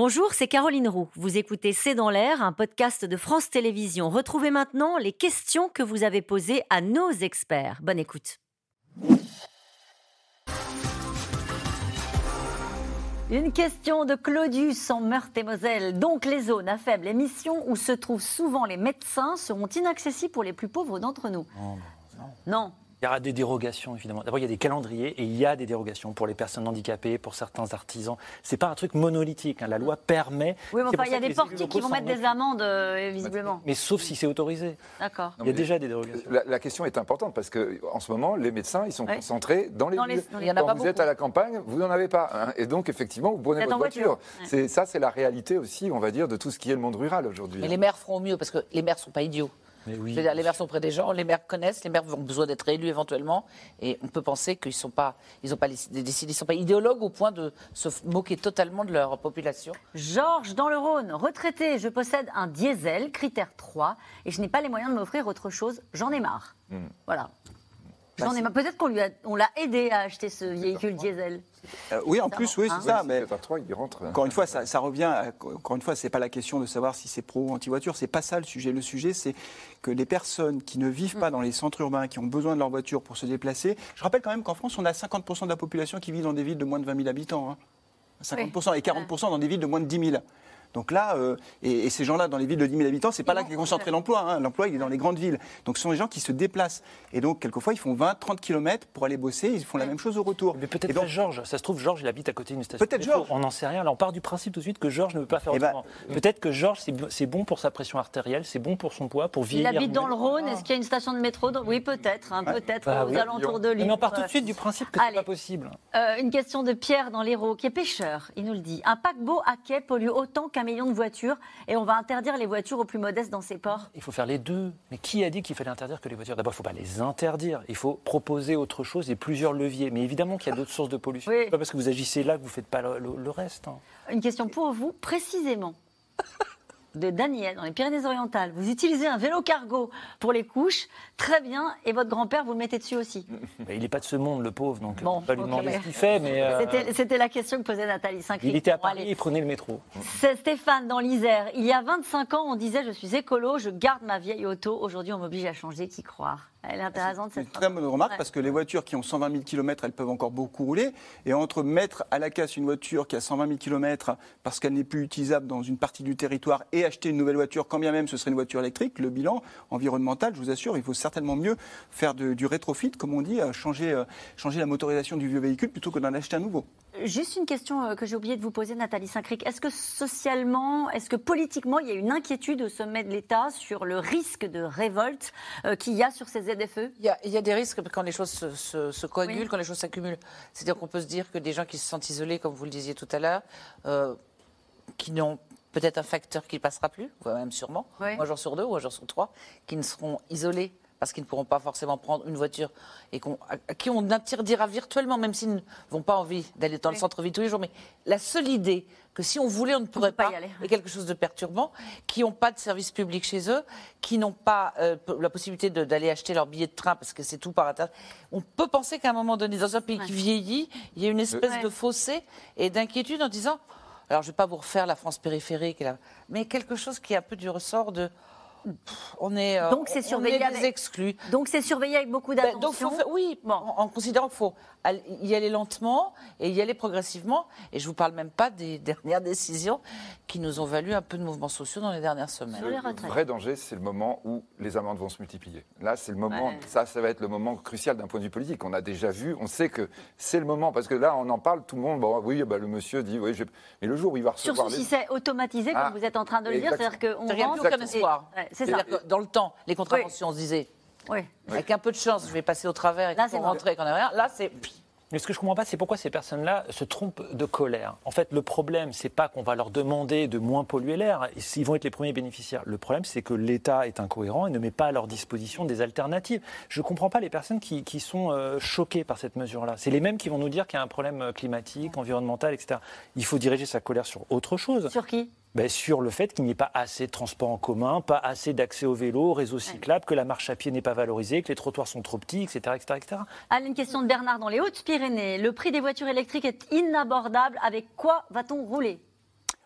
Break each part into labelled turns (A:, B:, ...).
A: Bonjour, c'est Caroline Roux. Vous écoutez C'est dans l'air, un podcast de France Télévisions. Retrouvez maintenant les questions que vous avez posées à nos experts. Bonne écoute. Une question de Claudius en Meurthe-et-Moselle. Donc les zones à faible émission où se trouvent souvent les médecins seront inaccessibles pour les plus pauvres d'entre nous.
B: Non,
A: Non.
B: Il y aura des dérogations, évidemment. D'abord, il y a des calendriers et il y a des dérogations pour les personnes handicapées, pour certains artisans. C'est pas un truc monolithique. hein. La loi permet.
A: Oui, mais
B: C'est
A: enfin, il y a des portiques qui vont mettre des amendes, euh, visiblement.
B: Mais sauf si c'est autorisé.
A: D'accord.
B: Il y a déjà des dérogations.
C: La, la question est importante parce que en ce moment, les médecins, ils sont
A: Ouais.
C: concentrés dans les
A: Dans les-
C: villes.
A: dans les-
D: Il y en a
C: Quand
D: pas
C: vous êtes à la campagne, vous n'en avez pas. hein. Et donc, effectivement, vous prenez
A: Vous êtes
C: votre
A: en voiture.
C: voiture.
A: Ouais.
C: Ça, c'est la réalité aussi, on va dire, de tout ce qui est le monde rural aujourd'hui.
D: Mais les maires feront mieux parce que les maires sont pas idiots.
B: Oui.
D: Dire, les maires sont près des gens, les maires connaissent, les maires ont besoin d'être élus éventuellement, et on peut penser qu'ils sont pas, ils ont pas décidé, ils sont pas idéologues au point de se moquer totalement de leur population.
A: Georges dans le Rhône, retraité, je possède un diesel, critère 3, et je n'ai pas les moyens de m'offrir autre chose, j'en ai marre.
C: Hmm.
A: Voilà.
C: Bah,
A: J'en ai marre. Peut-être qu'on lui a, on l'a aidé à acheter ce véhicule diesel.
E: Euh, oui, en
A: Ça
E: plus, oui,
A: hein.
E: c'est ça.
C: mais
E: Mais
C: 3, il rentre.
E: encore une fois, ça, ça revient. à- encore une fois, c'est pas la question de savoir si c'est pro ou anti-voiture. C'est pas ça le sujet. Le sujet, c'est que les personnes qui ne vivent pas dans les centres urbains, qui ont besoin de leur voiture pour se déplacer. Je rappelle quand même qu'en France, on a 50% de la population qui vit dans des villes de moins de 20 000 habitants. hein. 50% et 40% dans des villes de moins de 10 000. Donc là, euh, et, et ces gens-là, dans les villes de 10 000 habitants, c'est pas là qu'est concentré l'emploi. hein. L'emploi, il est dans les grandes villes. Donc ce sont des gens qui se déplacent. Et donc, quelquefois, ils font 20, 30 km pour aller bosser. Ils font la même chose au retour.
B: Mais peut-être
E: Et donc,
B: pas Georges. Ça se trouve, Georges, il habite à côté d'une station.
E: Peut-être
B: de métro.
E: Georges.
B: On n'en sait rien. Là, on part du principe tout de suite que Georges ne veut pas faire
E: Eh ben,
B: autrement. Peut-être que Georges, c'est bon pour sa pression artérielle, c'est bon pour son poids, pour
A: Il
B: vieillir.
A: habite dans le. Rhône, est-ce qu'il y a une station de métro dans- Oui, peut-être, hein, peut-être
B: Bah
A: aux
B: oui.
A: alentours de
B: Mais
A: Lyon.
B: on part tout de suite du principe que c'est
A: Allez.
B: pas possible.
A: Euh, une question de Pierre dans l'Hérault, qui est pêcheur. Il nous le dit. Un paquebot à quai pollue autant million de voitures et on va interdire les voitures aux plus modestes dans ces ports.
B: Il faut faire les deux. Mais qui a dit qu'il fallait interdire que les voitures D'abord, il ne faut pas les interdire. Il faut proposer autre chose et plusieurs leviers. Mais évidemment qu'il y a d'autres sources de pollution.
A: Oui.
B: Pas parce que vous agissez là que vous ne faites pas le, le- le reste. hein.
A: Une question pour vous, précisément. De Daniel, dans les Pyrénées-Orientales. Vous utilisez un vélo cargo pour les couches, très bien, et votre grand-père, vous le mettez dessus aussi.
B: Mais il n'est pas de ce monde, le pauvre. Donc,
A: Bon,
B: on va pas lui demander ce qu'il fait. Mais euh,
A: C'était- C'était la question que posait Nathalie saint
B: il était à Paris, il prenait le métro.
A: C'est Stéphane dans l'Isère. Il y a 25 ans, on disait je suis écolo, je garde ma vieille auto. Aujourd'hui, on m'oblige à changer. Qui croire? Elle est intéressante
E: C'est une très bonne remarque
A: Ouais.
E: parce que les voitures qui ont 120 000 km, elles peuvent encore beaucoup rouler. Et entre mettre à la casse une voiture qui a 120 000 km parce qu'elle n'est plus utilisable dans une partie du territoire et acheter une nouvelle voiture, quand bien même ce serait une voiture électrique, le bilan environnemental, je vous assure, il faut certainement mieux faire de- du rétrofit, comme on dit, euh, changer, euh, changer la motorisation du vieux véhicule plutôt que d'en acheter un nouveau.
A: Juste une question euh, que j'ai oublié de vous poser, Nathalie Saint-Cric. Est-ce que socialement, est-ce que politiquement, il y a une inquiétude au sommet de l'État sur le risque de révolte euh, qu'il y a sur ces ZFE
D: Il y a, il y a des risques quand les choses se, se- se coagulent,
A: Oui.
D: quand les choses s'accumulent. C'est-à-dire qu'on peut se dire que des gens qui se sentent isolés, comme vous le disiez tout à l'heure, euh, qui n'ont peut-être un facteur qui ne passera plus, voire même sûrement,
A: Oui.
D: un jour sur deux ou un jour sur trois, qui ne seront isolés parce qu'ils ne pourront pas forcément prendre une voiture et à, qui on interdira virtuellement, même s'ils ne vont pas envie d'aller dans le centre-ville tous les jours. Mais la seule idée que si on voulait, on ne pourrait
A: pas
D: pas,
A: y aller.
D: est quelque chose de perturbant, qui n'ont pas de service public chez eux, qui n'ont pas euh, la possibilité d'aller acheter leur billet de train parce que c'est tout par Internet. On peut penser qu'à un moment donné, dans un pays qui vieillit, il y a une espèce
A: Ouais.
D: de fossé et d'inquiétude en disant, alors je ne vais pas vous refaire la France périphérique, mais quelque chose qui est un peu du ressort de... On est, euh,
A: Donc c'est
D: on
A: surveillé
D: est des
A: avec-
D: exclus.
A: Donc c'est surveillé avec beaucoup
D: Ben,
A: d'attention.
D: faire- oui, en, en considérant qu'il faut y aller lentement et y aller progressivement. Et je vous parle même pas des dernières décisions qui nous ont valu un peu de mouvements sociaux dans les dernières semaines.
A: Sur les
C: Le vrai danger, c'est le moment où les amendes vont se multiplier. Là, c'est le moment,
A: Ouais.
C: ça, ça va être le moment crucial d'un point de vue politique. On a déjà vu, on sait que c'est le moment, parce que là, on en parle, tout le monde, bon, oui, bah, le monsieur dit, oui, mais le jour où il va recevoir
A: Surtout si
C: les...
A: c'est automatisé,
C: Ah,
A: comme vous êtes en train de le dire, c'est-à-dire qu'on rentre
D: aucun
A: et-
D: espoir.
A: Ouais, c'est ça.
D: C'est-à-dire que dans le temps, les contraventions, on se disait,
A: Oui.
D: avec un peu de chance, je vais passer au travers et
A: Là, c'est
D: rentrer qu'on n'a rien. Là, c'est.
B: Mais ce que je comprends pas, c'est pourquoi ces personnes-là se trompent de colère. En fait, le problème, c'est pas qu'on va leur demander de moins polluer l'air. Ils vont être les premiers bénéficiaires. Le problème, c'est que l'État est incohérent et ne met pas à leur disposition des alternatives. Je comprends pas les personnes qui, qui sont euh, choquées par cette mesure-là. C'est les mêmes qui vont nous dire qu'il y a un problème euh, climatique, environnemental, etc. Il faut diriger sa colère sur autre chose.
A: Sur qui?
B: Ben, sur le fait qu'il n'y ait pas assez de transports en commun, pas assez d'accès au vélo, au réseau cyclable, que la marche à pied n'est pas valorisée, que les trottoirs sont trop petits, etc. etc., etc.
A: Allez, une question de Bernard dans les Hautes-Pyrénées. Le prix des voitures électriques est inabordable. Avec quoi va-t-on rouler?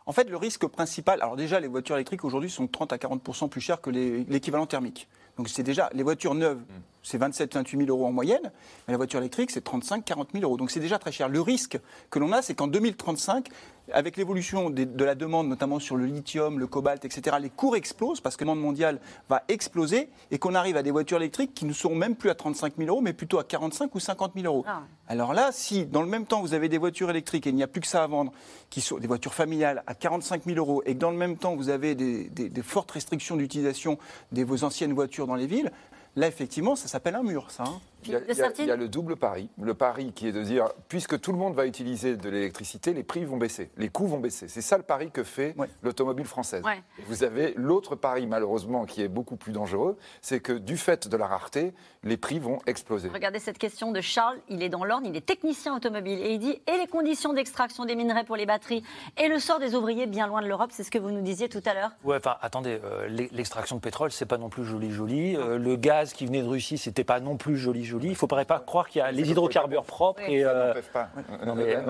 E: En fait, le risque principal, alors déjà, les voitures électriques aujourd'hui sont 30 à 40% plus chères que l'équivalent thermique. Donc c'est déjà, les voitures neuves, c'est 27 28 000 euros en moyenne, mais la voiture électrique, c'est 35 40 000 euros. Donc c'est déjà très cher. Le risque que l'on a, c'est qu'en 2035, avec l'évolution de la demande, notamment sur le lithium, le cobalt, etc., les cours explosent parce que le monde mondial va exploser et qu'on arrive à des voitures électriques qui ne seront même plus à 35 000 euros, mais plutôt à 45 ou 50 000 euros.
A: Ah.
E: Alors là, si dans le même temps vous avez des voitures électriques et il n'y a plus que ça à vendre, qui sont des voitures familiales à 45 000 euros, et que dans le même temps vous avez des, des- des fortes restrictions d'utilisation de vos anciennes voitures dans les villes, là effectivement ça s'appelle un mur, ça. hein.
C: Il y, a, il y a-
A: Dessertine
C: il y a le double pari. Le pari qui est de dire, puisque tout le monde va utiliser de l'électricité, les prix vont baisser, les coûts vont baisser. C'est ça le pari que fait
E: Ouais.
C: l'automobile française.
A: Ouais.
C: Vous avez l'autre pari, malheureusement, qui est beaucoup plus dangereux, c'est que du fait de la rareté, les prix vont exploser.
A: Regardez cette question de Charles, il est dans l'ordre, il est technicien automobile et il dit et les conditions d'extraction des minerais pour les batteries et le sort des ouvriers bien loin de l'Europe, c'est ce que vous nous disiez tout à l'heure.
B: Ouais, enfin, attendez, euh, l'e- l'extraction de pétrole, c'est pas non plus joli, joli. Euh, le gaz qui venait de Russie, c'était pas non plus joli, joli. Il faut pas croire qu'il y a les hydrocarbures propres
A: Oui.
B: et. Euh,
C: pas.
B: non, mais, euh,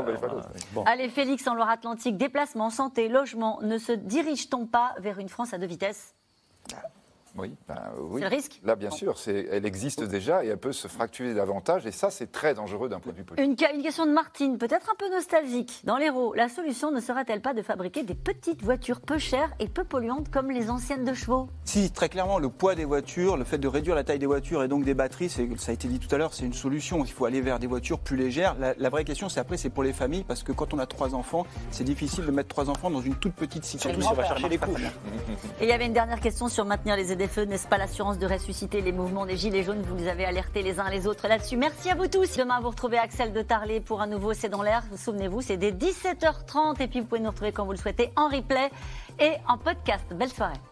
B: bon.
A: Allez Félix, en Loire-Atlantique, déplacement, santé, logement, ne se dirige-t-on pas vers une France à deux vitesses?
C: Oui, ben, oui.
A: C'est le risque
C: Là, bien sûr, elle existe déjà et elle peut se fracturer davantage. Et ça, c'est très dangereux d'un point de vue politique.
A: Une, question de Martine, peut-être un peu nostalgique. Dans l'Hérault, la solution ne serait-elle pas de fabriquer des petites voitures peu chères et peu polluantes comme les anciennes de chevaux?
E: Si, très clairement, le poids des voitures, le fait de réduire la taille des voitures et donc des batteries, ça a été dit tout à l'heure, c'est une solution. Il faut aller vers des voitures plus légères. La, la vraie question, c'est après, c'est pour les familles, parce que quand on a trois enfants, c'est difficile de mettre trois enfants dans une toute petite cyclette.
B: Surtout si on va chercher les couches.
A: Et il y avait une dernière question sur maintenir les ZFE. N'est-ce pas l'assurance de ressusciter les mouvements des Gilets jaunes? Vous nous avez alertés les uns les autres là-dessus. Merci à vous tous. Demain, vous retrouvez Axel de Tarlet pour un nouveau C'est dans l'air. Souvenez-vous, c'est dès 17h30. Et puis, vous pouvez nous retrouver quand vous le souhaitez en replay et en podcast. Belle soirée.